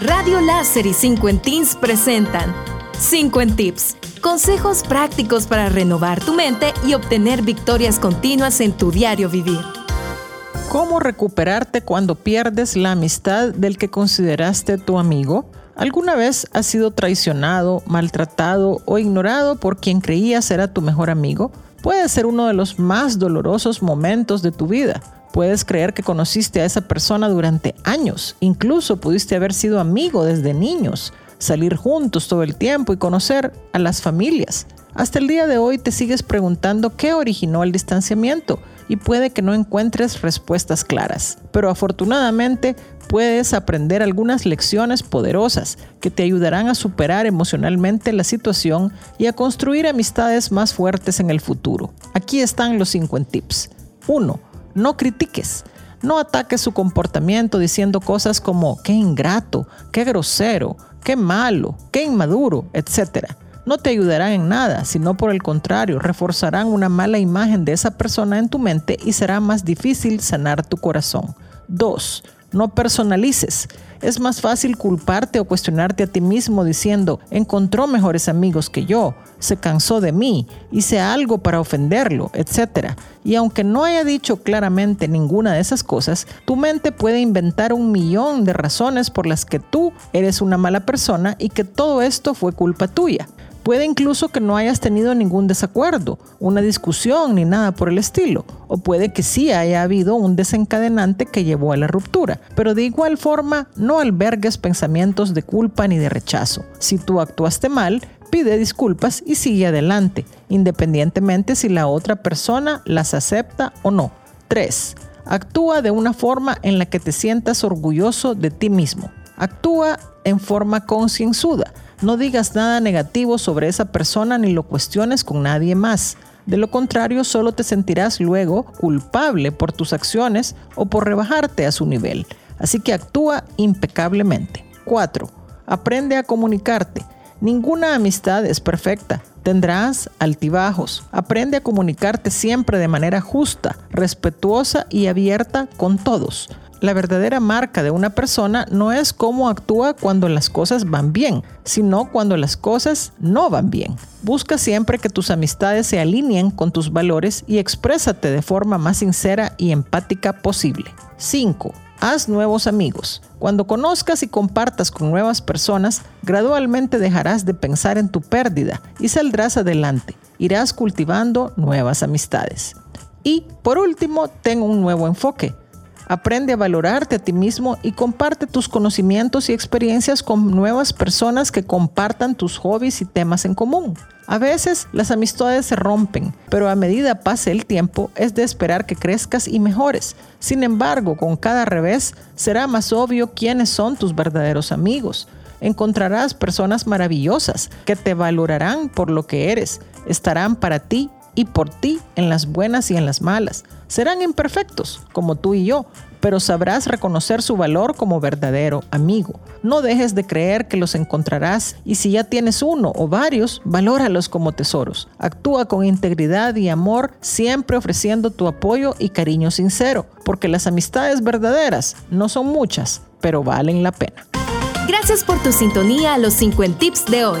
Radio Láser y 5 en Teens presentan 5 en Tips. Consejos prácticos para renovar tu mente y obtener victorias continuas en tu diario vivir. ¿Cómo recuperarte cuando pierdes la amistad del que consideraste tu amigo? ¿Alguna vez has sido traicionado, maltratado o ignorado por quien creías era tu mejor amigo? Puede ser uno de los más dolorosos momentos de tu vida. Puedes creer que conociste a esa persona durante años, incluso pudiste haber sido amigo desde niños, salir juntos todo el tiempo y conocer a las familias. Hasta el día de hoy te sigues preguntando qué originó el distanciamiento y puede que no encuentres respuestas claras. Pero afortunadamente puedes aprender algunas lecciones poderosas que te ayudarán a superar emocionalmente la situación y a construir amistades más fuertes en el futuro. Aquí están los 5 tips. 1 no critiques. No ataques su comportamiento diciendo cosas como qué ingrato, qué grosero, qué malo, qué inmaduro, etc. No te ayudarán en nada, sino por el contrario, reforzarán una mala imagen de esa persona en tu mente y será más difícil sanar tu corazón. 2. No personalices. Es más fácil culparte o cuestionarte a ti mismo diciendo, encontró mejores amigos que yo, se cansó de mí, hice algo para ofenderlo, etc. Y aunque no haya dicho claramente ninguna de esas cosas, tu mente puede inventar un millón de razones por las que tú eres una mala persona y que todo esto fue culpa tuya. Puede incluso que no hayas tenido ningún desacuerdo, una discusión ni nada por el estilo, o puede que sí haya habido un desencadenante que llevó a la ruptura, pero de igual forma no albergues pensamientos de culpa ni de rechazo. Si tú actuaste mal, pide disculpas y sigue adelante, independientemente si la otra persona las acepta o no. 3. Actúa de una forma en la que te sientas orgulloso de ti mismo. Actúa en forma concienzuda no digas nada negativo sobre esa persona ni lo cuestiones con nadie más. De lo contrario, solo te sentirás luego culpable por tus acciones o por rebajarte a su nivel. Así que actúa impecablemente. 4. Aprende a comunicarte. Ninguna amistad es perfecta. Tendrás altibajos. Aprende a comunicarte siempre de manera justa, respetuosa y abierta con todos. La verdadera marca de una persona no es cómo actúa cuando las cosas van bien, sino cuando las cosas no van bien. Busca siempre que tus amistades se alineen con tus valores y exprésate de forma más sincera y empática posible. 5. Haz nuevos amigos. Cuando conozcas y compartas con nuevas personas, gradualmente dejarás de pensar en tu pérdida y saldrás adelante. Irás cultivando nuevas amistades. Y por último, ten un nuevo enfoque. Aprende a valorarte a ti mismo y comparte tus conocimientos y experiencias con nuevas personas que compartan tus hobbies y temas en común. A veces las amistades se rompen, pero a medida pase el tiempo es de esperar que crezcas y mejores. Sin embargo, con cada revés será más obvio quiénes son tus verdaderos amigos. Encontrarás personas maravillosas que te valorarán por lo que eres, estarán para ti y por ti en las buenas y en las malas. Serán imperfectos, como tú y yo, pero sabrás reconocer su valor como verdadero amigo. No dejes de creer que los encontrarás y si ya tienes uno o varios, valóralos como tesoros. Actúa con integridad y amor, siempre ofreciendo tu apoyo y cariño sincero, porque las amistades verdaderas no son muchas, pero valen la pena. Gracias por tu sintonía a los 50 tips de hoy.